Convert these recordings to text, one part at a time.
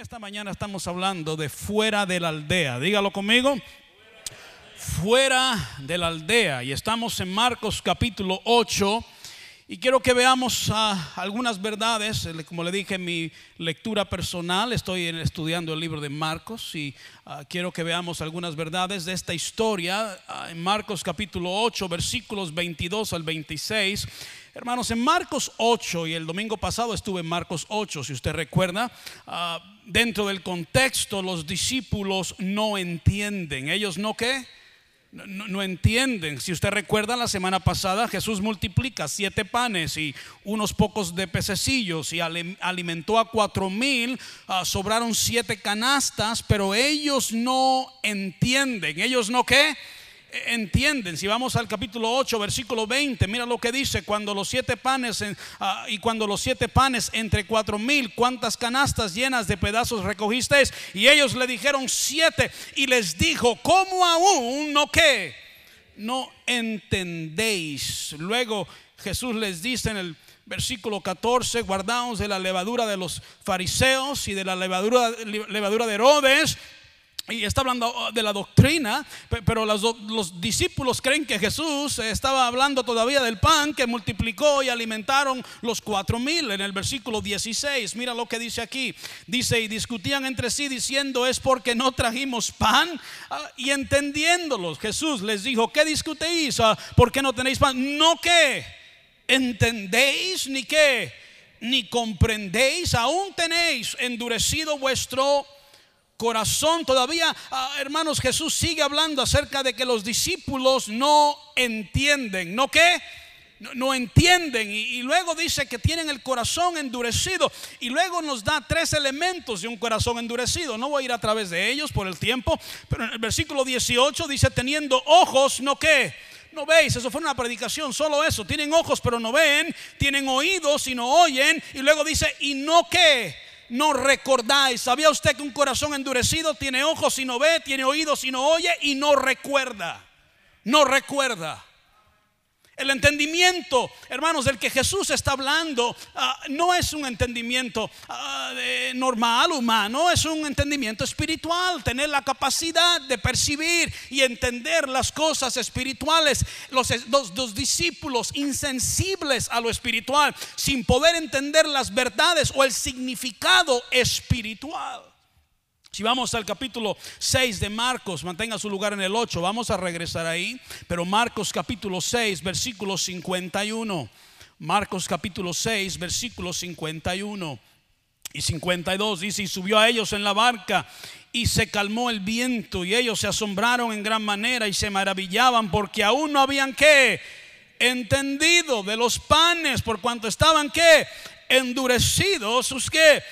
esta mañana estamos hablando de fuera de la aldea. Dígalo conmigo. Fuera de la aldea. Y estamos en Marcos capítulo 8. Y quiero que veamos ah, algunas verdades. Como le dije en mi lectura personal, estoy estudiando el libro de Marcos y ah, quiero que veamos algunas verdades de esta historia. Ah, en Marcos capítulo 8, versículos 22 al 26. Hermanos, en Marcos 8, y el domingo pasado estuve en Marcos 8, si usted recuerda, dentro del contexto los discípulos no entienden. ¿Ellos no qué? No, entienden. Si usted recuerda, la semana pasada Jesús multiplica siete panes y unos pocos de pececillos y alimentó a cuatro mil. Ah, sobraron siete canastas, pero ellos no entienden. ¿Ellos no qué? Entienden. Si vamos al capítulo 8, versículo 20, mira lo que dice, cuando los siete panes ah, y cuando los siete panes entre cuatro mil, cuántas canastas llenas de pedazos recogisteis. Y ellos le dijeron siete y les dijo, ¿cómo aún no que No entendéis. Luego Jesús les dice en el versículo 14, guardaos de la levadura de los fariseos y de la levadura, levadura de Herodes y está hablando oh, de la doctrina, pero los, discípulos creen que Jesús estaba hablando todavía del pan que multiplicó y alimentaron los cuatro mil en el versículo 16. Mira lo que dice aquí. Dice, y discutían entre sí diciendo, es porque no trajimos pan. Ah, y entendiéndolos, Jesús les dijo, ¿qué discutéis? Ah, ¿Por qué no tenéis pan? No que entendéis ni qué, ni comprendéis, aún tenéis endurecido vuestro corazón. Todavía, ah, hermanos, Jesús sigue hablando acerca de que los discípulos no entienden. ¿No qué? No, entienden y, luego dice que tienen el corazón endurecido y luego nos da tres elementos de un corazón endurecido. No voy a ir a través de ellos por el tiempo, pero en el versículo 18 dice teniendo ojos, no qué. No veis, eso fue una predicación, solo eso. Tienen ojos pero no ven, tienen oídos y no oyen y luego dice y no qué no recordáis. ¿Sabía usted que un corazón endurecido tiene ojos y no ve, tiene oídos y no oye y no recuerda? No recuerda. El entendimiento, hermanos, del que Jesús está hablando, ah, no es un entendimiento ah, normal, humano, es un entendimiento espiritual, tener la capacidad de percibir y entender las cosas espirituales. Los, los discípulos insensibles a lo espiritual, sin poder entender las verdades o el significado espiritual. Si vamos al capítulo 6 de Marcos, mantenga su lugar en el 8, vamos a regresar ahí, pero Marcos capítulo 6, versículo 51. Marcos capítulo 6, versículo 51 y 52 dice, y subió a ellos en la barca y se calmó el viento y ellos se asombraron en gran manera y se maravillaban porque aún no habían que entendido de los panes por cuanto estaban que endurecidos, sus que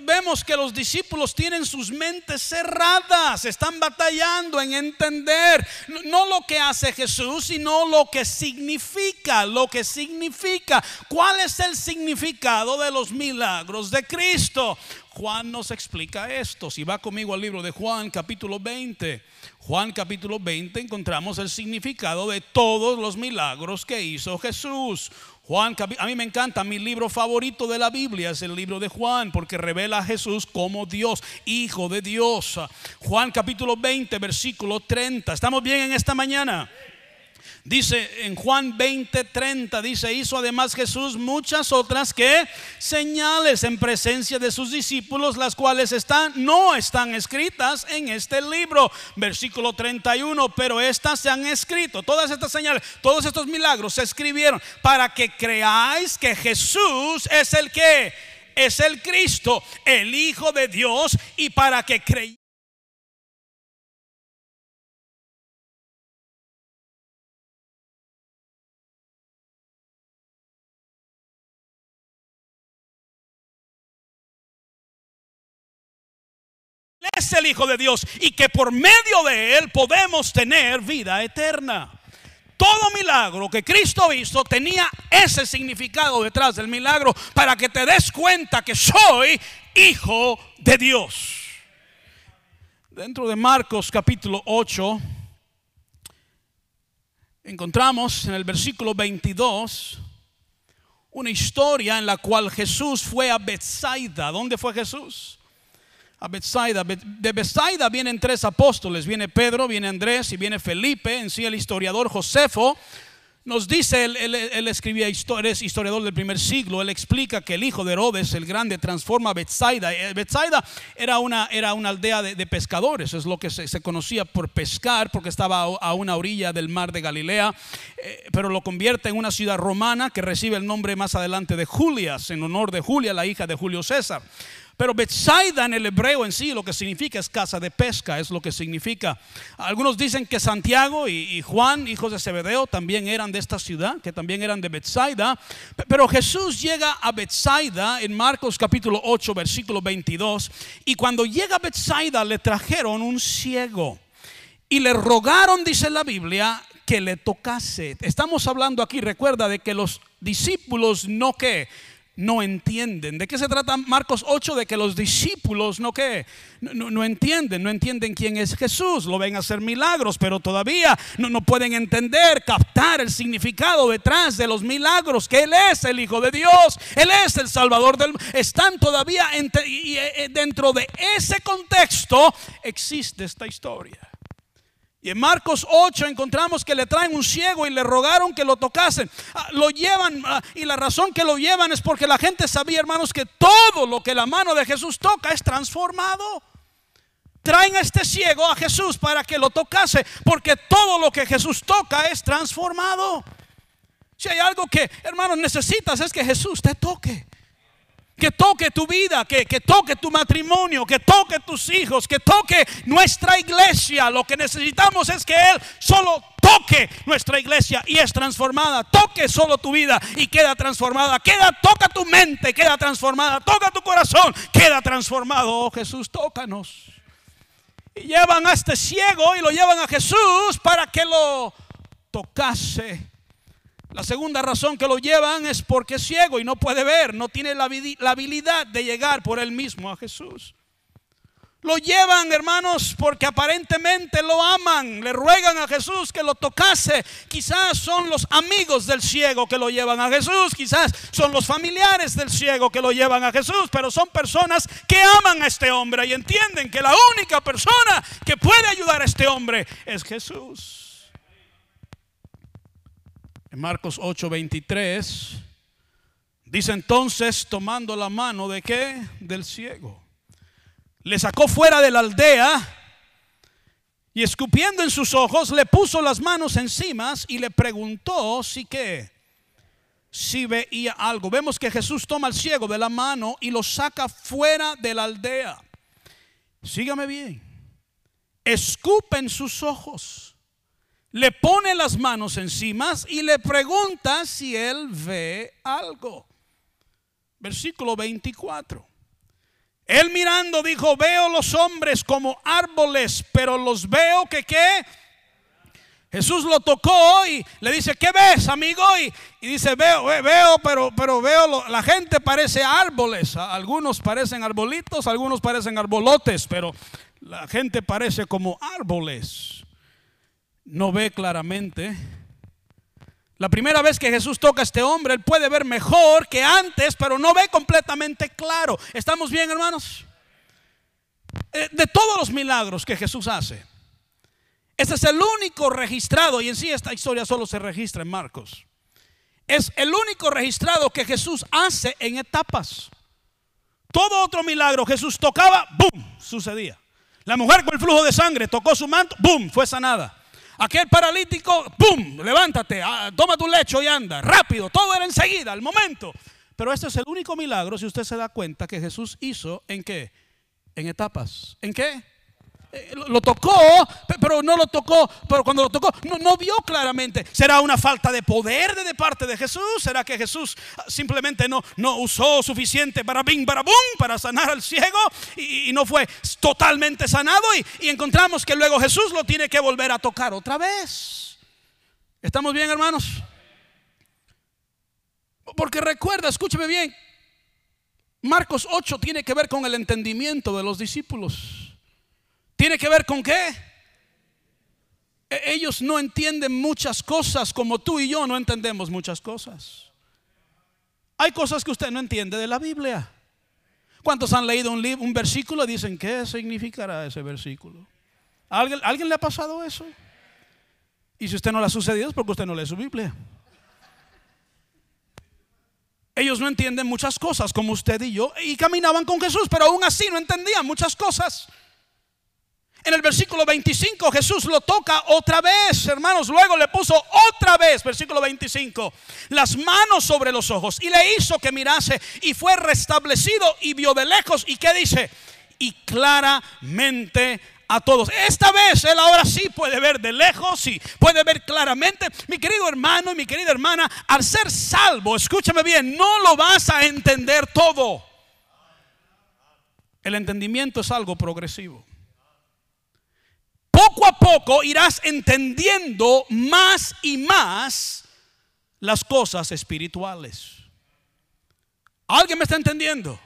vemos que los discípulos tienen sus mentes cerradas, están batallando en entender no lo que hace Jesús, sino lo que significa, lo que significa. ¿Cuál es el significado de los milagros de Cristo? Juan nos explica esto. Si va conmigo al libro de Juan capítulo 20, Juan capítulo 20 encontramos el significado de todos los milagros que hizo Jesús. Juan, a mí me encanta, mi libro favorito de la Biblia es el libro de Juan, porque revela a Jesús como Dios, Hijo de Dios. Juan capítulo 20, versículo 30. ¿Estamos bien en esta mañana? Dice en Juan 20, 30, dice, hizo además Jesús muchas otras que señales en presencia de sus discípulos, las cuales están, no están escritas en este libro. Versículo 31, pero estas se han escrito, todas estas señales, todos estos milagros se escribieron para que creáis que Jesús es el que es el Cristo, el Hijo de Dios, y para que creáis es el Hijo de Dios y que por medio de Él podemos tener vida eterna. Todo milagro que Cristo hizo tenía ese significado detrás del milagro para que te des cuenta que soy hijo de Dios. Dentro de Marcos capítulo 8 encontramos en el versículo 22 una historia en la cual Jesús fue a Bethsaida. ¿Dónde fue Jesús? A. De Bethsaida vienen tres apóstoles, viene Pedro, viene Andrés y viene Felipe, en sí el historiador Josefo nos dice, él, él, escribía historias, historiador del primer siglo, él explica que el hijo de Herodes, el grande, transforma a Bethsaida. Eh, Bethsaida era una, era una aldea de, pescadores, es lo que se, conocía por pescar, porque estaba a, una orilla del mar de Galilea, eh, pero lo convierte en una ciudad romana que recibe el nombre más adelante de Julias, en honor de Julia, la hija de Julio César. Pero Bethsaida en el hebreo en sí lo que significa es casa de pesca, es lo que significa. Algunos dicen que Santiago y, Juan, hijos de Zebedeo, también eran de esta ciudad, que también eran de Bethsaida. Pero Jesús llega a Bethsaida en Marcos capítulo 8, versículo 22. Y cuando llega a Bethsaida le trajeron un ciego. Y le rogaron, dice la Biblia, que le tocase. Estamos hablando aquí, recuerda, de que los discípulos no que no entienden. ¿De qué se trata Marcos 8? De que los discípulos no que no, entienden, no entienden quién es Jesús, lo ven hacer milagros, pero todavía no, no pueden entender, captar el significado detrás de los milagros, que Él es el Hijo de Dios, Él es el Salvador del mundo. Están todavía eh, dentro de ese contexto existe esta historia. Y en Marcos 8 encontramos que le traen un ciego y le rogaron que lo tocasen. Ah, lo llevan ah, y la razón que lo llevan es porque la gente sabía, hermanos, que todo lo que la mano de Jesús toca es transformado. Traen a este ciego a Jesús para que lo tocase, porque todo lo que Jesús toca es transformado. Si hay algo que, hermanos, necesitas es que Jesús te toque que toque tu vida, que, toque tu matrimonio, que toque tus hijos, que toque nuestra iglesia. Lo que necesitamos es que Él solo toque nuestra iglesia y es transformada. Toque solo tu vida y queda transformada. Queda, toca tu mente, queda transformada. Toca tu corazón, queda transformado. Oh Jesús, tócanos. Y llevan a este ciego y lo llevan a Jesús para que lo tocase la segunda razón que lo llevan es porque es ciego y no puede ver, no tiene la, habilidad de llegar por él mismo a Jesús. Lo llevan, hermanos, porque aparentemente lo aman. Le ruegan a Jesús que lo tocase. Quizás son los amigos del ciego que lo llevan a Jesús. Quizás son los familiares del ciego que lo llevan a Jesús. Pero son personas que aman a este hombre y entienden que la única persona que puede ayudar a este hombre es Jesús. Marcos 8:23 dice entonces, tomando la mano de qué? Del ciego. Le sacó fuera de la aldea y escupiendo en sus ojos le puso las manos encima y le preguntó si qué, si veía algo. Vemos que Jesús toma al ciego de la mano y lo saca fuera de la aldea. Sígame bien. Escupe en sus ojos le pone las manos encima y le pregunta si él ve algo. Versículo 24. Él mirando dijo, veo los hombres como árboles, pero los veo que qué. Jesús lo tocó y le dice, ¿qué ves, amigo? Y, dice, veo, veo, pero, pero veo, la gente parece árboles. Algunos parecen arbolitos, algunos parecen arbolotes, pero la gente parece como árboles no ve claramente. La primera vez que Jesús toca a este hombre, él puede ver mejor que antes, pero no ve completamente claro. ¿Estamos bien, hermanos? Eh, de todos los milagros que Jesús hace, este es el único registrado, y en sí esta historia solo se registra en Marcos. Es el único registrado que Jesús hace en etapas. Todo otro milagro Jesús tocaba, ¡boom! sucedía. La mujer con el flujo de sangre tocó su manto, ¡boom! fue sanada. Aquel paralítico, ¡pum! Levántate, ah, toma tu lecho y anda. Rápido, todo era enseguida, al momento. Pero este es el único milagro, si usted se da cuenta, que Jesús hizo en qué? En etapas. ¿En qué? Eh, lo tocó, pero no lo tocó, pero cuando lo tocó no, vio claramente. ¿Será una falta de poder de parte de Jesús? ¿Será que Jesús ah, simplemente no, no usó suficiente para para para sanar al ciego y, no fue totalmente sanado? Y, y encontramos que luego Jesús lo tiene que volver a tocar otra vez. ¿Estamos bien, hermanos? Porque recuerda, escúcheme bien, Marcos 8 tiene que ver con el entendimiento de los discípulos. ¿Tiene que ver con qué? E-, ellos no entienden muchas cosas como tú y yo no entendemos muchas cosas. Hay cosas que usted no entiende de la Biblia. ¿Cuántos han leído un, libro, un versículo y dicen, ¿qué significará ese versículo? ¿Alguien, ¿Alguien le ha pasado eso? Y si usted no le ha sucedido es porque usted no lee su Biblia. Ellos no entienden muchas cosas como usted y yo y caminaban con Jesús, pero aún así no entendían muchas cosas. En el versículo 25 Jesús lo toca otra vez, hermanos. Luego le puso otra vez, versículo 25, las manos sobre los ojos y le hizo que mirase y fue restablecido y vio de lejos. ¿Y qué dice? Y claramente a todos. Esta vez él ahora sí puede ver de lejos y puede ver claramente. Mi querido hermano y mi querida hermana, al ser salvo, escúchame bien, no lo vas a entender todo. El entendimiento es algo progresivo. Poco a poco irás entendiendo más y más las cosas espirituales. ¿Alguien me está entendiendo?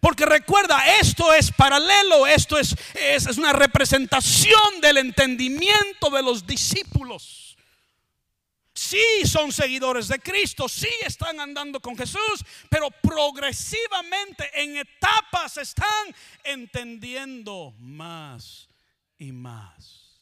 Porque recuerda, esto es paralelo, esto es, es, una representación del entendimiento de los discípulos. Sí son seguidores de Cristo, sí están andando con Jesús, pero progresivamente en etapas están entendiendo más y más.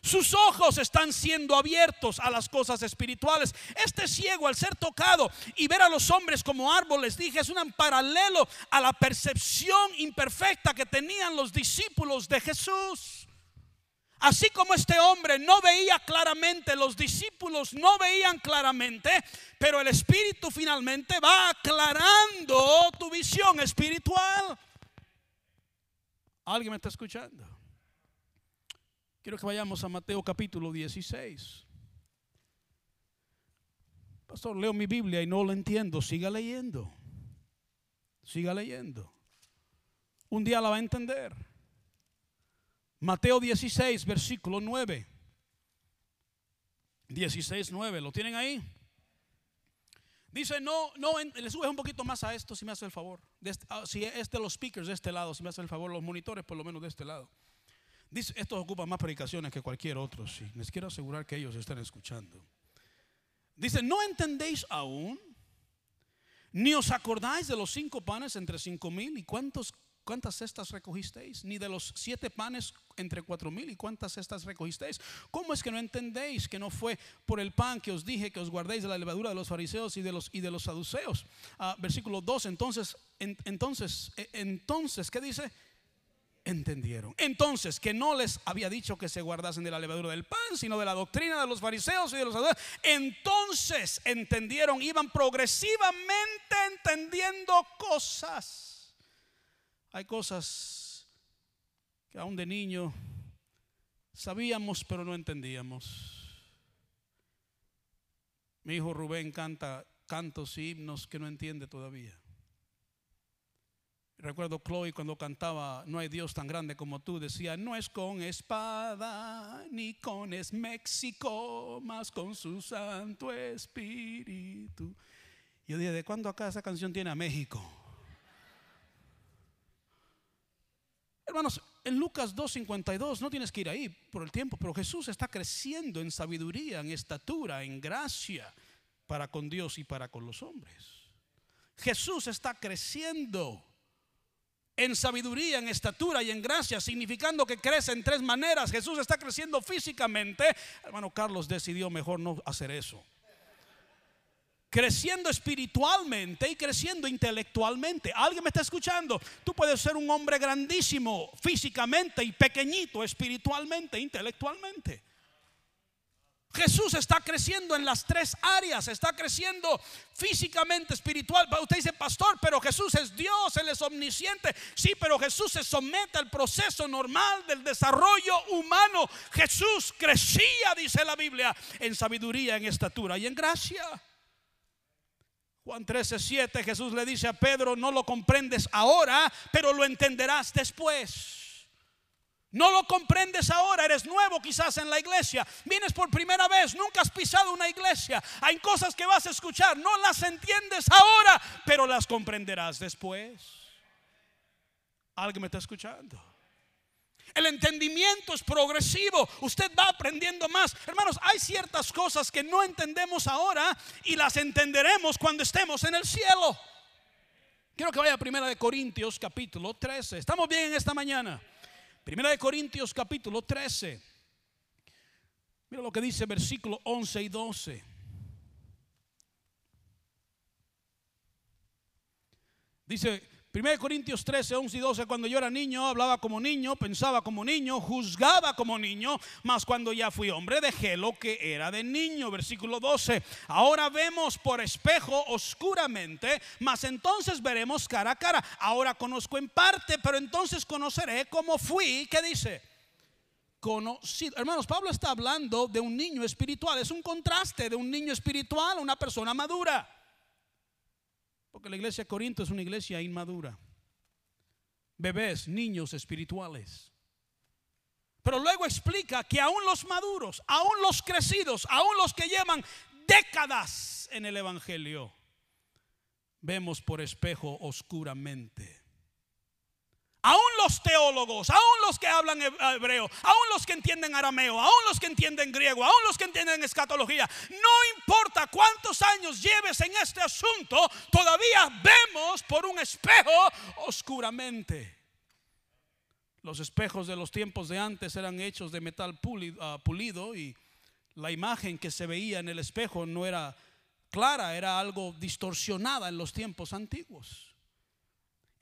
Sus ojos están siendo abiertos a las cosas espirituales. Este ciego al ser tocado y ver a los hombres como árboles, dije, es un paralelo a la percepción imperfecta que tenían los discípulos de Jesús. Así como este hombre no veía claramente, los discípulos no veían claramente, pero el Espíritu finalmente va aclarando tu visión espiritual. ¿Alguien me está escuchando? Quiero que vayamos a Mateo capítulo 16. Pastor, leo mi Biblia y no lo entiendo. Siga leyendo. Siga leyendo. Un día la va a entender. Mateo 16, versículo 9. 16, 9. ¿Lo tienen ahí? Dice, no, no, le subes un poquito más a esto si me hace el favor. Este, ah, si es de los speakers de este lado, si me hace el favor, los monitores por lo menos de este lado. Dice, estos ocupan más predicaciones que cualquier otro, sí. Les quiero asegurar que ellos están escuchando. Dice, ¿no entendéis aún? Ni os acordáis de los cinco panes entre cinco mil y cuántos, cuántas cestas recogisteis, ni de los siete panes entre cuatro mil y cuántas cestas recogisteis. ¿Cómo es que no entendéis que no fue por el pan que os dije que os guardéis de la levadura de los fariseos y de los, y de los saduceos? Ah, versículo 2, entonces, entonces, e, entonces, ¿qué dice? Entendieron. Entonces, que no les había dicho que se guardasen de la levadura del pan, sino de la doctrina de los fariseos y de los Entonces entendieron, iban progresivamente entendiendo cosas. Hay cosas que aún de niño sabíamos, pero no entendíamos. Mi hijo Rubén canta cantos y himnos que no entiende todavía. Recuerdo Chloe cuando cantaba No hay Dios tan grande como tú, decía, no es con espada ni con es México, más con su Santo Espíritu. Yo dije, ¿de cuándo acá esa canción tiene a México? Hermanos, en Lucas 2.52 no tienes que ir ahí por el tiempo, pero Jesús está creciendo en sabiduría, en estatura, en gracia para con Dios y para con los hombres. Jesús está creciendo en sabiduría, en estatura y en gracia, significando que crece en tres maneras. Jesús está creciendo físicamente. Hermano Carlos decidió mejor no hacer eso. Creciendo espiritualmente y creciendo intelectualmente. ¿Alguien me está escuchando? Tú puedes ser un hombre grandísimo físicamente y pequeñito espiritualmente, intelectualmente. Jesús está creciendo en las tres áreas, está creciendo físicamente, espiritual. Usted dice, pastor, pero Jesús es Dios, Él es omnisciente. Sí, pero Jesús se somete al proceso normal del desarrollo humano. Jesús crecía, dice la Biblia, en sabiduría, en estatura y en gracia. Juan 13, 7, Jesús le dice a Pedro, no lo comprendes ahora, pero lo entenderás después. No lo comprendes ahora, eres nuevo quizás en la iglesia, vienes por primera vez, nunca has pisado una iglesia, hay cosas que vas a escuchar, no las entiendes ahora, pero las comprenderás después. ¿Alguien me está escuchando? El entendimiento es progresivo. Usted va aprendiendo más. Hermanos, hay ciertas cosas que no entendemos ahora y las entenderemos cuando estemos en el cielo. Quiero que vaya a Primera de Corintios capítulo 13. Estamos bien en esta mañana. Primera de Corintios capítulo 13. Mira lo que dice versículo 11 y 12. Dice 1 Corintios 13, 11 y 12, cuando yo era niño, hablaba como niño, pensaba como niño, juzgaba como niño, mas cuando ya fui hombre dejé lo que era de niño. Versículo 12, ahora vemos por espejo oscuramente, mas entonces veremos cara a cara. Ahora conozco en parte, pero entonces conoceré como fui. ¿Qué dice? Conocido. Hermanos, Pablo está hablando de un niño espiritual. Es un contraste de un niño espiritual a una persona madura. Porque la iglesia de Corinto es una iglesia inmadura. Bebés, niños espirituales. Pero luego explica que aún los maduros, aún los crecidos, aún los que llevan décadas en el Evangelio, vemos por espejo oscuramente. Aún los teólogos, aún los que hablan hebreo, aún los que entienden arameo, aún los que entienden griego, aún los que entienden escatología, no importa cuántos años lleves en este asunto, todavía vemos por un espejo oscuramente. Los espejos de los tiempos de antes eran hechos de metal ah, pulido, y la imagen que se veía en el espejo no era clara, era algo distorsionada en los tiempos antiguos.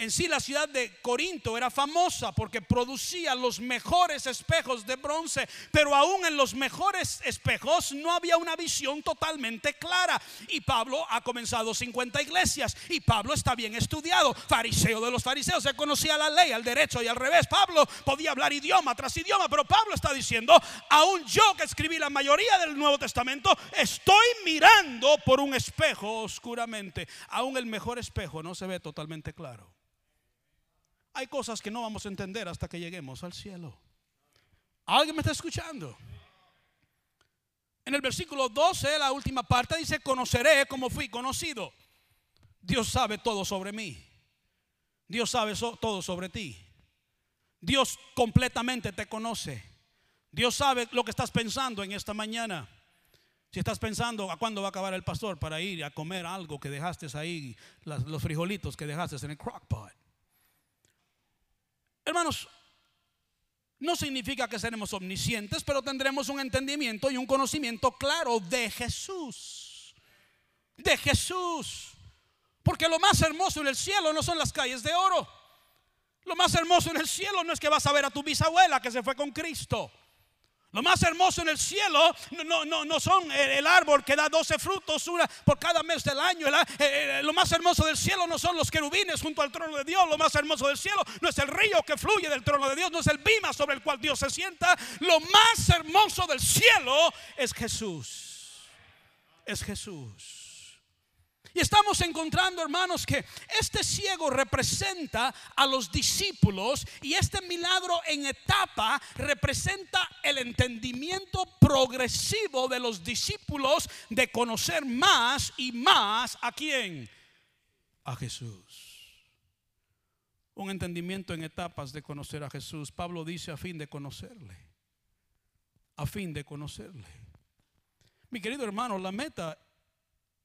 En sí la ciudad de Corinto era famosa porque producía los mejores espejos de bronce, pero aún en los mejores espejos no había una visión totalmente clara. Y Pablo ha comenzado 50 iglesias y Pablo está bien estudiado, fariseo de los fariseos, se conocía la ley al derecho y al revés. Pablo podía hablar idioma tras idioma, pero Pablo está diciendo, aún yo que escribí la mayoría del Nuevo Testamento, estoy mirando por un espejo oscuramente. Aún el mejor espejo no se ve totalmente claro. Hay cosas que no vamos a entender hasta que lleguemos al cielo. ¿Alguien me está escuchando? En el versículo 12, la última parte dice, conoceré como fui conocido. Dios sabe todo sobre mí. Dios sabe todo sobre ti. Dios completamente te conoce. Dios sabe lo que estás pensando en esta mañana. Si estás pensando a cuándo va a acabar el pastor para ir a comer algo que dejaste ahí, los frijolitos que dejaste en el crockpot. Hermanos, no significa que seremos omniscientes, pero tendremos un entendimiento y un conocimiento claro de Jesús. De Jesús. Porque lo más hermoso en el cielo no son las calles de oro. Lo más hermoso en el cielo no es que vas a ver a tu bisabuela que se fue con Cristo. Lo más hermoso en el cielo no, no, no son el, árbol que da 12 frutos una por cada mes del año. Eh, eh, lo más hermoso del cielo no son los querubines junto al trono de Dios. Lo más hermoso del cielo no es el río que fluye del trono de Dios, no es el bima sobre el cual Dios se sienta. Lo más hermoso del cielo es Jesús. Es Jesús. Y estamos encontrando, hermanos, que este ciego representa a los discípulos y este milagro en etapa representa el entendimiento progresivo de los discípulos de conocer más y más a quién? A Jesús. Un entendimiento en etapas de conocer a Jesús. Pablo dice a fin de conocerle. A fin de conocerle. Mi querido hermano, la meta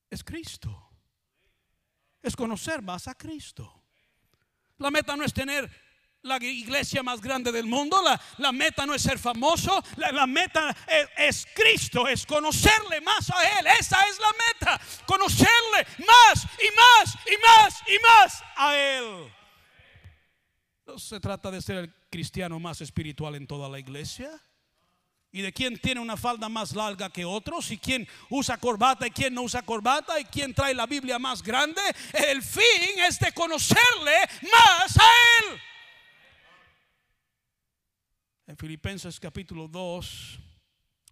es Cristo es conocer más a Cristo. La meta no es tener la iglesia más grande del mundo, la, meta no es ser famoso, la, meta es, es, Cristo, es conocerle más a Él. Esa es la meta, conocerle más y más y más y más a Él. No se trata de ser el cristiano más espiritual en toda la iglesia y de quién tiene una falda más larga que otros, y quién usa corbata y quién no usa corbata, y quién trae la Biblia más grande. El fin es de conocerle más a Él. En Filipenses capítulo 2,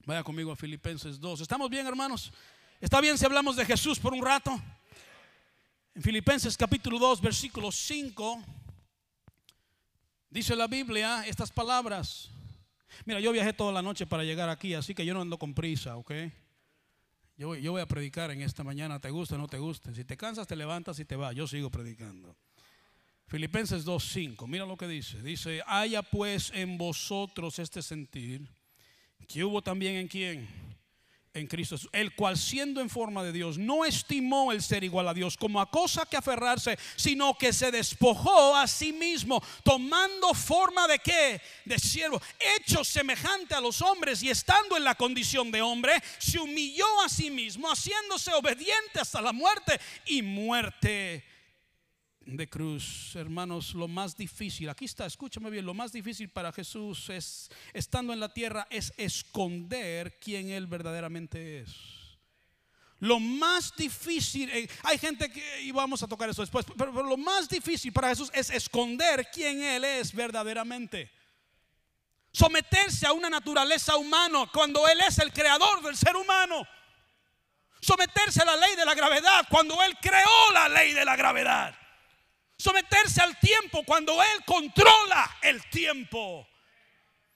vaya conmigo a Filipenses 2. ¿Estamos bien, hermanos? ¿Está bien si hablamos de Jesús por un rato? En Filipenses capítulo 2, versículo 5, dice la Biblia estas palabras. Mira, yo viajé toda la noche para llegar aquí, así que yo no ando con prisa, ¿ok? Yo, yo voy a predicar en esta mañana, te guste o no te guste. Si te cansas, te levantas y te vas. Yo sigo predicando. Filipenses 2.5, mira lo que dice. Dice, haya pues en vosotros este sentir que hubo también en quién? En Cristo, el cual siendo en forma de Dios, no estimó el ser igual a Dios como a cosa que aferrarse, sino que se despojó a sí mismo, tomando forma de qué? De siervo, hecho semejante a los hombres y estando en la condición de hombre, se humilló a sí mismo, haciéndose obediente hasta la muerte y muerte de cruz, hermanos, lo más difícil, aquí está, escúchame bien, lo más difícil para Jesús es, estando en la tierra, es esconder quién Él verdaderamente es. Lo más difícil, eh, hay gente que, y vamos a tocar eso después, pero, pero lo más difícil para Jesús es esconder quién Él es verdaderamente. Someterse a una naturaleza humana cuando Él es el creador del ser humano. Someterse a la ley de la gravedad cuando Él creó la ley de la gravedad someterse al tiempo cuando Él controla el tiempo.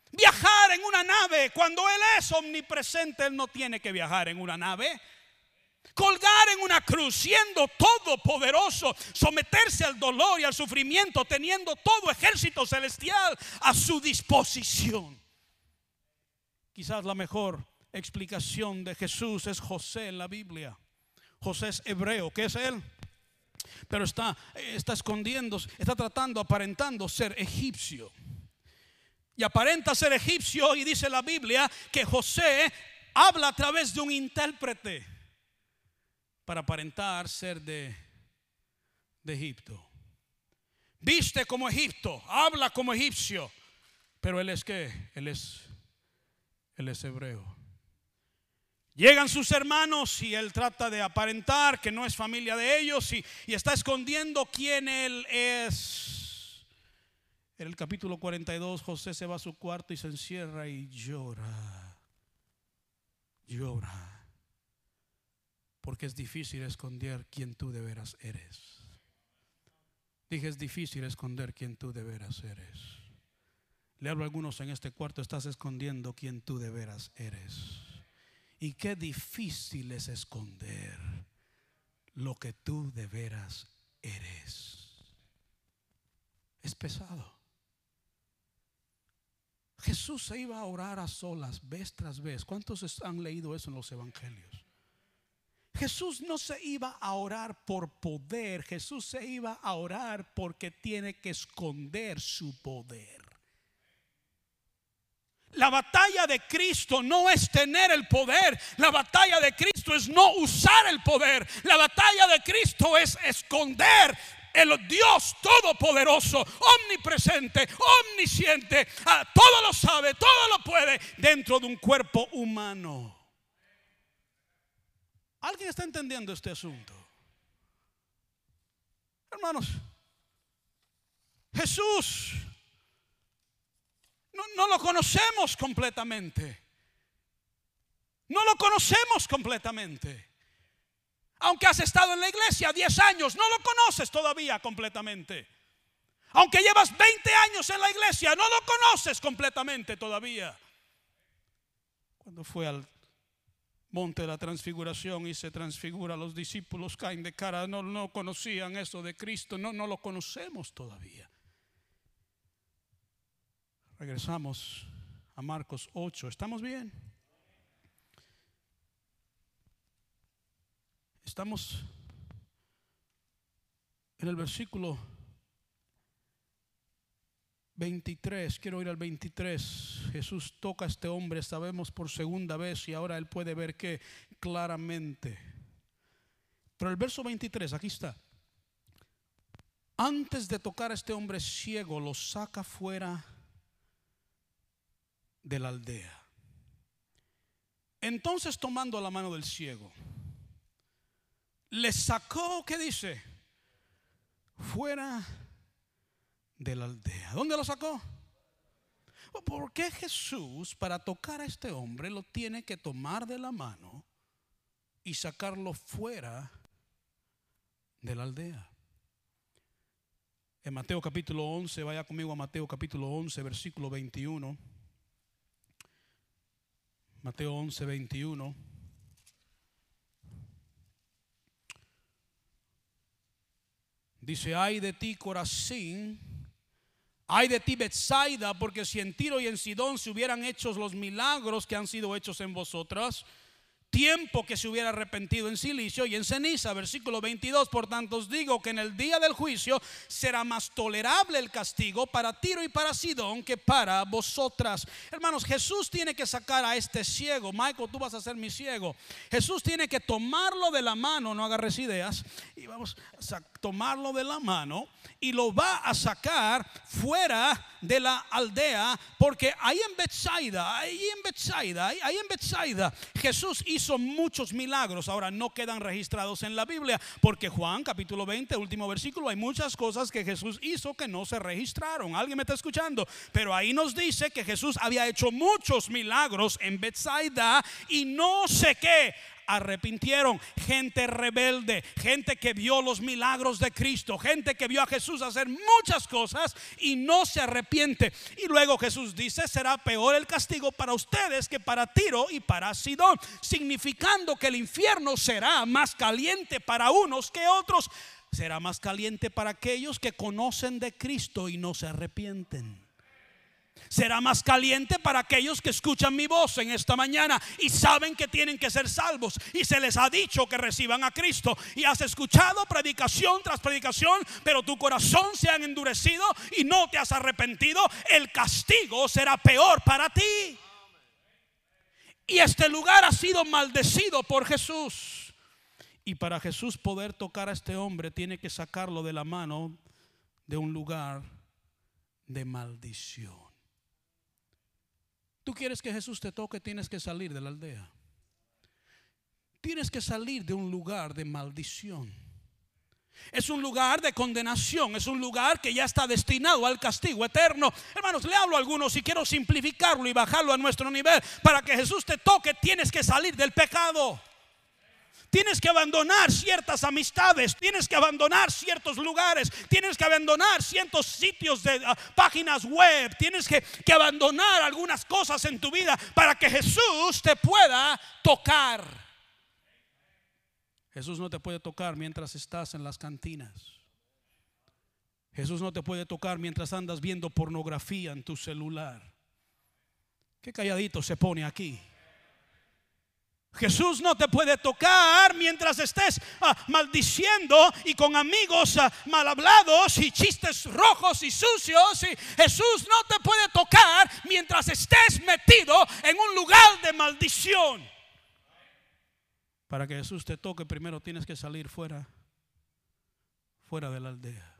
Viajar en una nave cuando Él es omnipresente, Él no tiene que viajar en una nave. Colgar en una cruz siendo todopoderoso, someterse al dolor y al sufrimiento, teniendo todo ejército celestial a su disposición. Quizás la mejor explicación de Jesús es José en la Biblia. José es hebreo, ¿qué es él? Pero está, está escondiendo, está tratando, aparentando ser egipcio. Y aparenta ser egipcio y dice la Biblia que José habla a través de un intérprete para aparentar ser de, de Egipto. Viste como Egipto, habla como egipcio, pero él es que, él es, él es hebreo. Llegan sus hermanos y él trata de aparentar que no es familia de ellos y, está escondiendo quién él es. En el capítulo 42 José se va a su cuarto y se encierra y llora. Llora. Porque es difícil esconder quién tú de veras eres. Dije, es difícil esconder quién tú de veras eres. Le hablo a algunos en este cuarto, estás escondiendo quién tú de veras eres. Y qué difícil es esconder lo que tú de veras eres. Es pesado. Jesús se iba a orar a solas vez tras vez. ¿Cuántos han leído eso en los evangelios? Jesús no se iba a orar por poder, Jesús se iba a orar porque tiene que esconder su poder. La batalla de Cristo no es tener el poder. La batalla de Cristo es no usar el poder. La batalla de Cristo es esconder el Dios todopoderoso, omnipresente, omnisciente, todo lo sabe, todo lo puede dentro de un cuerpo humano. ¿Alguien está entendiendo este asunto? Hermanos, Jesús no, lo conocemos completamente. No lo conocemos completamente. Aunque has estado en la iglesia 10 años, no lo conoces todavía completamente. Aunque llevas 20 años en la iglesia, no lo conoces completamente todavía. Cuando fue al monte de la transfiguración y se transfigura, los discípulos caen de cara, no, no conocían eso de Cristo, no, no lo conocemos todavía. Regresamos a Marcos 8. ¿Estamos bien? Estamos en el versículo 23. Quiero ir al 23. Jesús toca a este hombre, sabemos por segunda vez y ahora él puede ver que claramente. Pero el verso 23, aquí está. Antes de tocar a este hombre ciego, lo saca fuera de la aldea. Entonces tomando la mano del ciego, le sacó, ¿qué dice? Fuera de la aldea. ¿Dónde lo sacó? ¿Por qué Jesús para tocar a este hombre lo tiene que tomar de la mano y sacarlo fuera de la aldea? En Mateo capítulo 11, vaya conmigo a Mateo capítulo 11, versículo 21. Mateo 11, 21. Dice, ay de ti Corazín, ay de ti Betsaida, porque si en Tiro y en Sidón se hubieran hecho los milagros que han sido hechos en vosotras, tiempo que se hubiera arrepentido en silicio y en ceniza. Versículo 22, por tanto os digo que en el día del juicio será más tolerable el castigo para Tiro y para Sidón que para vosotras. Hermanos, Jesús tiene que sacar a este ciego. Michael, tú vas a ser mi ciego. Jesús tiene que tomarlo de la mano, no agarres ideas, y vamos a tomarlo de la mano y lo va a sacar fuera de la aldea, porque ahí en Bethsaida, ahí en Bethsaida, ahí, en Bethsaida, Jesús muchos milagros. Ahora no quedan registrados en la Biblia, porque Juan capítulo 20, último versículo, hay muchas cosas que Jesús hizo que no se registraron. ¿Alguien me está escuchando? Pero ahí nos dice que Jesús había hecho muchos milagros en Bethsaida y no sé qué arrepintieron. Gente rebelde, gente que vio los milagros de Cristo, gente que vio a Jesús hacer muchas cosas y no se arrepiente. Y luego Jesús dice, será peor el castigo para ustedes que para Tiro y para Sidón, significando que el infierno será más caliente para unos que otros. Será más caliente para aquellos que conocen de Cristo y no se arrepienten será más caliente para aquellos que escuchan mi voz en esta mañana y saben que tienen que ser salvos y se les ha dicho que reciban a Cristo y has escuchado predicación tras predicación, pero tu corazón se ha endurecido y no te has arrepentido, el castigo será peor para ti. Y este lugar ha sido maldecido por Jesús. Y para Jesús poder tocar a este hombre tiene que sacarlo de la mano de un lugar de maldición. Tú quieres que Jesús te toque, tienes que salir de la aldea. Tienes que salir de un lugar de maldición. Es un lugar de condenación, es un lugar que ya está destinado al castigo eterno. Hermanos, le hablo a algunos y quiero simplificarlo y bajarlo a nuestro nivel. Para que Jesús te toque, tienes que salir del pecado. Tienes que abandonar ciertas amistades, tienes que abandonar ciertos lugares, tienes que abandonar ciertos sitios de ah, páginas web, tienes que, que abandonar algunas cosas en tu vida para que Jesús te pueda tocar. Jesús no te puede tocar mientras estás en las cantinas. Jesús no te puede tocar mientras andas viendo pornografía en tu celular. Qué calladito se pone aquí. Jesús no te puede tocar mientras estés ah, maldiciendo y con amigos ah, mal hablados y chistes rojos y sucios. Y Jesús no te puede tocar mientras estés metido en un lugar de maldición. Para que Jesús te toque, primero tienes que salir fuera, fuera de la aldea.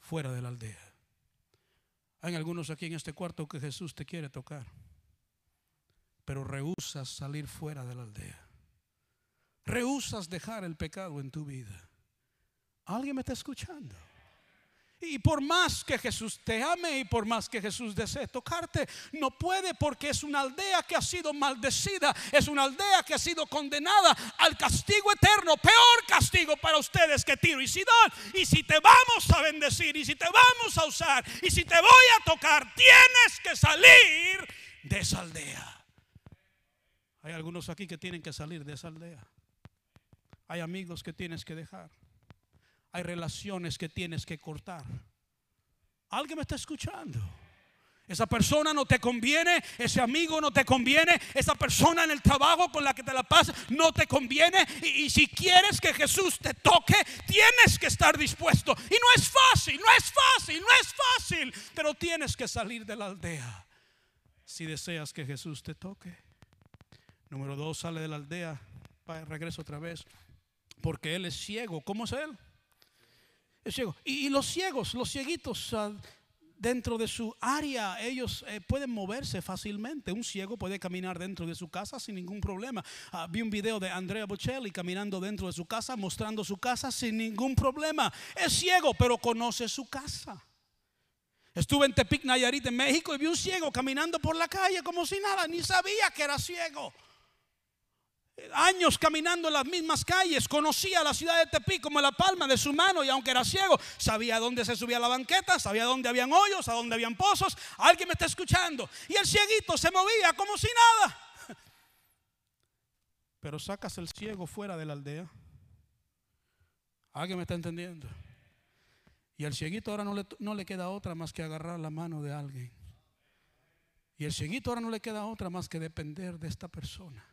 Fuera de la aldea. Hay algunos aquí en este cuarto que Jesús te quiere tocar pero rehusas salir fuera de la aldea. Rehusas dejar el pecado en tu vida. ¿Alguien me está escuchando? Y por más que Jesús te ame y por más que Jesús desee tocarte, no puede porque es una aldea que ha sido maldecida, es una aldea que ha sido condenada al castigo eterno, peor castigo para ustedes que Tiro y Sidón. Y si te vamos a bendecir y si te vamos a usar y si te voy a tocar, tienes que salir de esa aldea. Hay algunos aquí que tienen que salir de esa aldea. Hay amigos que tienes que dejar. Hay relaciones que tienes que cortar. ¿Alguien me está escuchando? Esa persona no te conviene, ese amigo no te conviene, esa persona en el trabajo con la que te la pasas no te conviene. Y, y, si quieres que Jesús te toque, tienes que estar dispuesto. Y no es fácil, no es fácil, no es fácil, pero tienes que salir de la aldea si deseas que Jesús te toque. Número dos, sale de la aldea, regreso otra vez, porque él es ciego. ¿Cómo es él? Es ciego. Y, los ciegos, los cieguitos, ah, dentro de su área, ellos eh, pueden moverse fácilmente. Un ciego puede caminar dentro de su casa sin ningún problema. Ah, vi un video de Andrea Bocelli caminando dentro de su casa, mostrando su casa sin ningún problema. Es ciego, pero conoce su casa. Estuve en Tepic, Nayarit, en México, y vi un ciego caminando por la calle como si nada, ni sabía que era ciego años caminando en las mismas calles, conocía la ciudad de Tepic como la palma de su mano y aunque era ciego, sabía dónde se subía la banqueta, sabía dónde habían hoyos, a dónde habían pozos. Alguien me está escuchando. Y el cieguito se movía como si nada. Pero sacas el ciego fuera de la aldea. Alguien me está entendiendo. Y al cieguito ahora no le, no le queda otra más que agarrar la mano de alguien. Y el cieguito ahora no le queda otra más que depender de esta persona.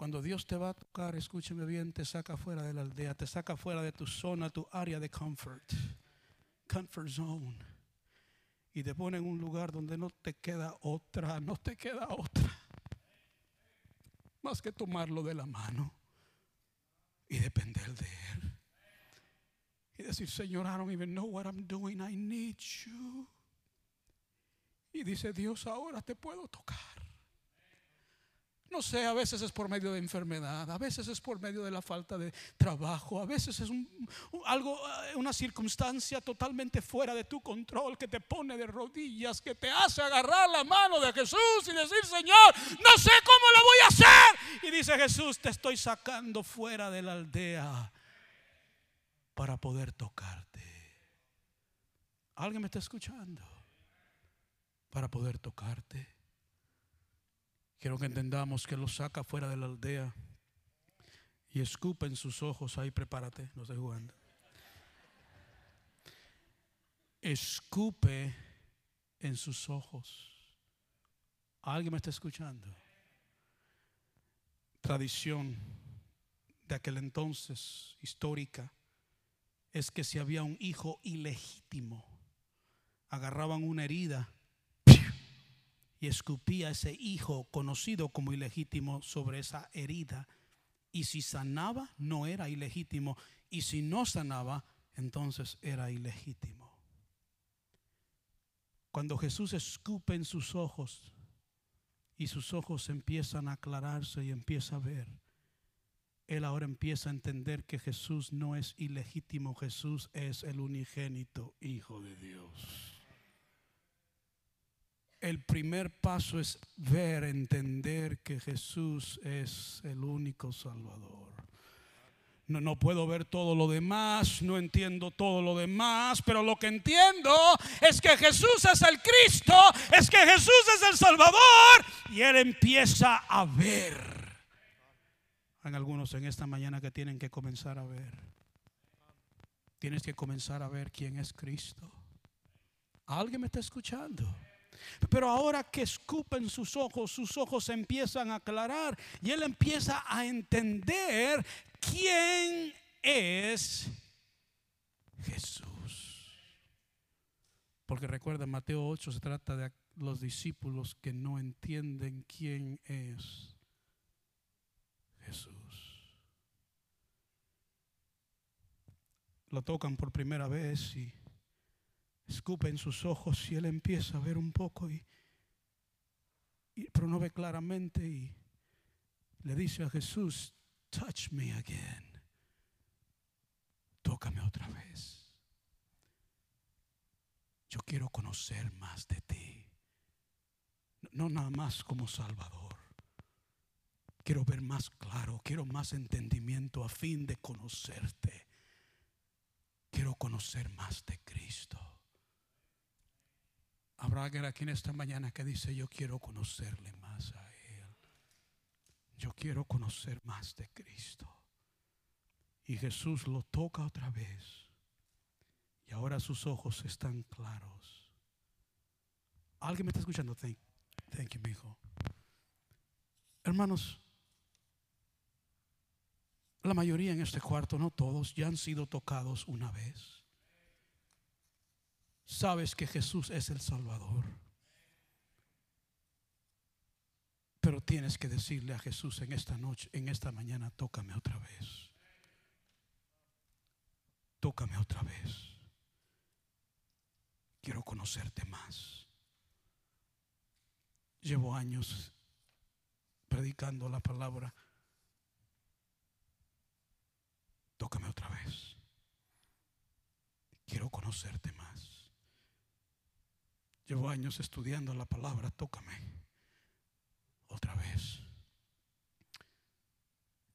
Cuando Dios te va a tocar, escúcheme bien, te saca fuera de la aldea, te saca fuera de tu zona, tu área de comfort, comfort zone. Y te pone en un lugar donde no te queda otra, no te queda otra. Más que tomarlo de la mano y depender de Él. Y decir, Señor, I don't even know what I'm doing, I need you. Y dice Dios, ahora te puedo tocar. No sé, a veces es por medio de enfermedad, a veces es por medio de la falta de trabajo, a veces es algo, eh, una circunstancia totalmente fuera de tu control que te pone de rodillas, que te hace agarrar la mano de Jesús y decir, Señor, no sé cómo lo voy a hacer. Y dice Jesús, te estoy sacando fuera de la aldea para poder tocarte. ¿Alguien me está escuchando? Para poder tocarte. Quiero que entendamos que lo saca fuera de la aldea y escupe en sus ojos. Ahí prepárate, no estoy jugando. Escupe en sus ojos. ¿Alguien me está escuchando? Tradición de aquel entonces, histórica, es que si había un hijo ilegítimo, agarraban una herida y escupía ese hijo conocido como ilegítimo sobre esa herida. Y si sanaba, no era ilegítimo. Y si no sanaba, entonces era ilegítimo. Cuando Jesús escupe en sus ojos y sus ojos empiezan a aclararse y empieza a ver, él ahora empieza a entender que Jesús no es ilegítimo, Jesús es el unigénito Hijo de Dios el primer paso es ver, entender que Jesús es el único Salvador. No, no, puedo ver todo lo demás, no entiendo todo lo demás, pero lo que entiendo es que Jesús es el Cristo, es que Jesús es el Salvador y Él empieza a ver. Hay algunos en esta mañana que tienen que comenzar a ver. Tienes que comenzar a ver quién es Cristo. ¿Alguien me está escuchando? Pero ahora que escupen sus ojos, sus ojos empiezan a aclarar y él empieza a entender quién es Jesús. Porque recuerda, Mateo 8 se trata de los discípulos que no entienden quién es Jesús. Lo tocan por primera vez y escupe en sus ojos y él empieza a ver un poco y, pero no ve claramente y le dice a Jesús, touch me again. Tócame otra vez. Yo quiero conocer más de ti. No nada más como Salvador. Quiero ver más claro, quiero más entendimiento a fin de conocerte. Quiero conocer más de Cristo. Habrá alguien aquí en esta mañana que dice, yo quiero conocerle más a Él. Yo quiero conocer más de Cristo. Y Jesús lo toca otra vez. Y ahora sus ojos están claros. ¿Alguien me está escuchando? Thank, thank you, mi hijo. Hermanos, la mayoría en este cuarto, no todos, ya han sido tocados una vez sabes que Jesús es el Salvador. Pero tienes que decirle a Jesús en esta noche, en esta mañana, tócame otra vez. Tócame otra vez. Quiero conocerte más. Llevo años predicando la palabra. Tócame otra vez. Quiero conocerte más. Llevo años estudiando la palabra, tócame otra vez.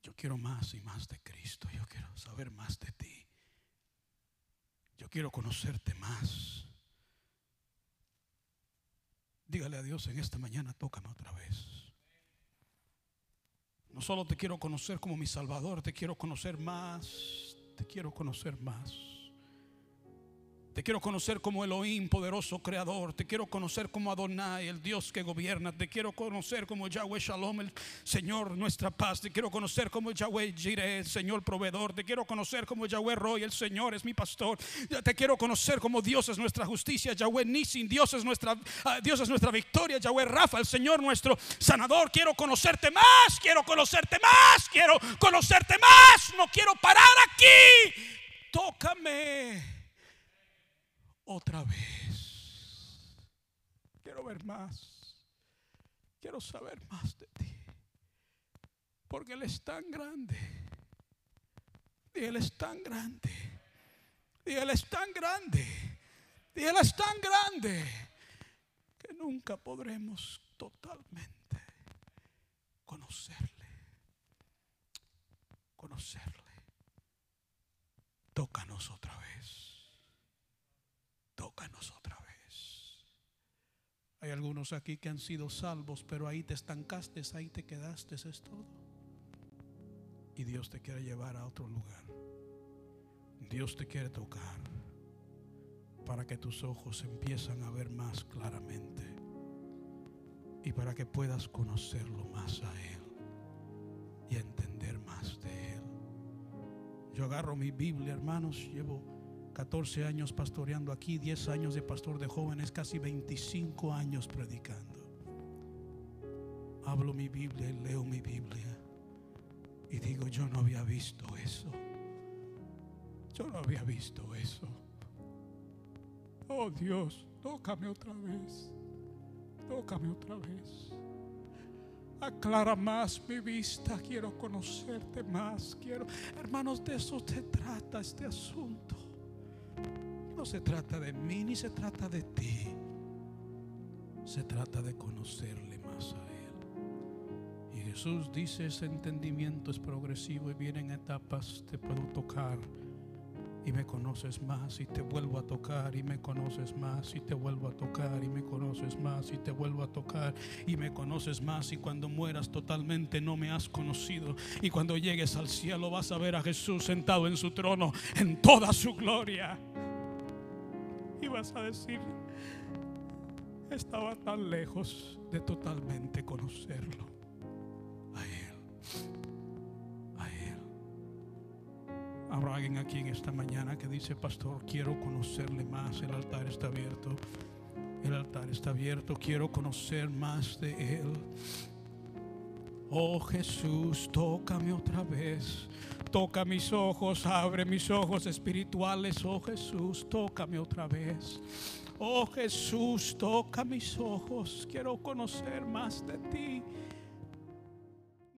Yo quiero más y más de Cristo, yo quiero saber más de ti. Yo quiero conocerte más. Dígale a Dios en esta mañana, tócame otra vez. No solo te quiero conocer como mi Salvador, te quiero conocer más, te quiero conocer más. Te quiero conocer como Elohim, poderoso creador. Te quiero conocer como Adonai, el Dios que gobierna. Te quiero conocer como Yahweh Shalom, el Señor nuestra paz. Te quiero conocer como Yahweh Jireh, el Señor proveedor. Te quiero conocer como Yahweh Roy, el Señor es mi pastor. Te quiero conocer como Dios es nuestra justicia. Yahweh Nisin, Dios es nuestra, ah, Dios es nuestra victoria. Yahweh Rafa, el Señor nuestro sanador. Quiero conocerte más, quiero conocerte más, quiero conocerte más. No quiero parar aquí. Tócame otra vez. Quiero ver más. Quiero saber más de ti. Porque Él es tan grande. Y Él es tan grande. Y Él es tan grande. Y Él es tan grande. Que nunca podremos totalmente conocerle. Conocerle. Tócanos otra vez tócanos otra vez. Hay algunos aquí que han sido salvos, pero ahí te estancaste, ahí te quedaste, es todo. Y Dios te quiere llevar a otro lugar. Dios te quiere tocar para que tus ojos empiezan a ver más claramente y para que puedas conocerlo más a Él y entender más de Él. Yo agarro mi Biblia, hermanos, llevo 14 años pastoreando aquí, 10 años de pastor de jóvenes, casi 25 años predicando. Hablo mi Biblia leo mi Biblia. Y digo, yo no había visto eso. Yo no había visto eso. Oh Dios, tócame otra vez. Tócame otra vez. Aclara más mi vista. Quiero conocerte más. Quiero, hermanos, de eso se trata este asunto. Se trata de mí ni se trata de ti. Se trata de conocerle más a Él. Y Jesús dice, ese entendimiento es progresivo y viene en etapas. Te puedo tocar y me conoces más y te vuelvo a tocar y me conoces más y te vuelvo a tocar y me conoces más y te vuelvo a tocar y me conoces más y cuando mueras totalmente no me has conocido y cuando llegues al cielo vas a ver a Jesús sentado en su trono en toda su gloria y vas a decir estaba tan lejos de totalmente conocerlo a él Habrá alguien aquí en esta mañana que dice, pastor, quiero conocerle más. El altar está abierto. El altar está abierto. Quiero conocer más de Él. Oh Jesús, tócame otra vez. Toca mis ojos, abre mis ojos espirituales. Oh Jesús, tócame otra vez. Oh Jesús, toca mis ojos. Quiero conocer más de ti.